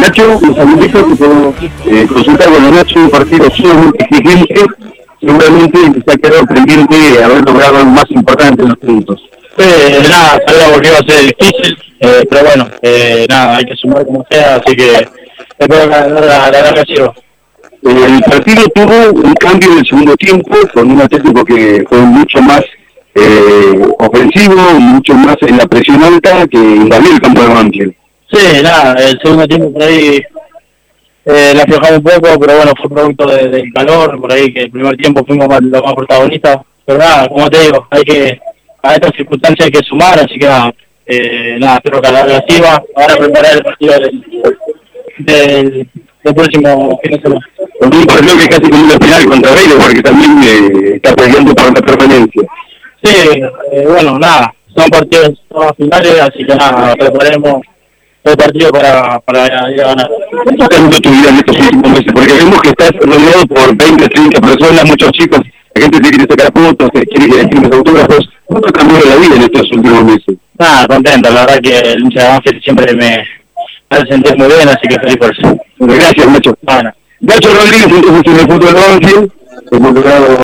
Nacho, un saludito que puedo eh, consultar con Nacho, un partido sumamente exigente, seguramente se ha quedado pendiente de haber logrado lo más importante en los puntos. Sí, nada, sabíamos que iba a ser difícil, eh, pero bueno, eh, nada, hay que sumar como sea, así que espero que la, la, la larga sirva. El partido tuvo un cambio en el segundo tiempo, con un Atlético que fue mucho más eh, ofensivo, mucho más en la presión alta que invadió el campo de Banfield. Sí, nada, el segundo tiempo por ahí eh, la aflojamos un poco, pero bueno, fue producto de- del calor, por ahí que el primer tiempo fuimos más, los más protagonistas, pero nada, como te digo, hay que, a estas circunstancias hay que sumar, así que nada, eh, nada, espero que a la sirva, ahora preparar el partido del, del, del próximo fin de semana. Con un partido que casi como una final contra Vélez, porque también eh, está peleando por la permanencia. Sí, eh, bueno, nada, son partidos todas finales, así que nada, preparemos el partido para, para ir a ganar. ¿Cuánto ha cambiado tu vida en estos últimos meses? Porque vemos que estás rodeado por 20, 30 personas, muchos chicos, la gente te quiere sacar fotos, te quiere que firmes autógrafos. ¿Cuánto ha cambiado la vida en estos últimos meses? Nada, contento, la verdad que el hincha de Banfield siempre me hace sentir muy bien, así que feliz por eso. Gracias, Nacho. Bueno. Nacho Rodríguez, entonces en el fútbol de Banfield,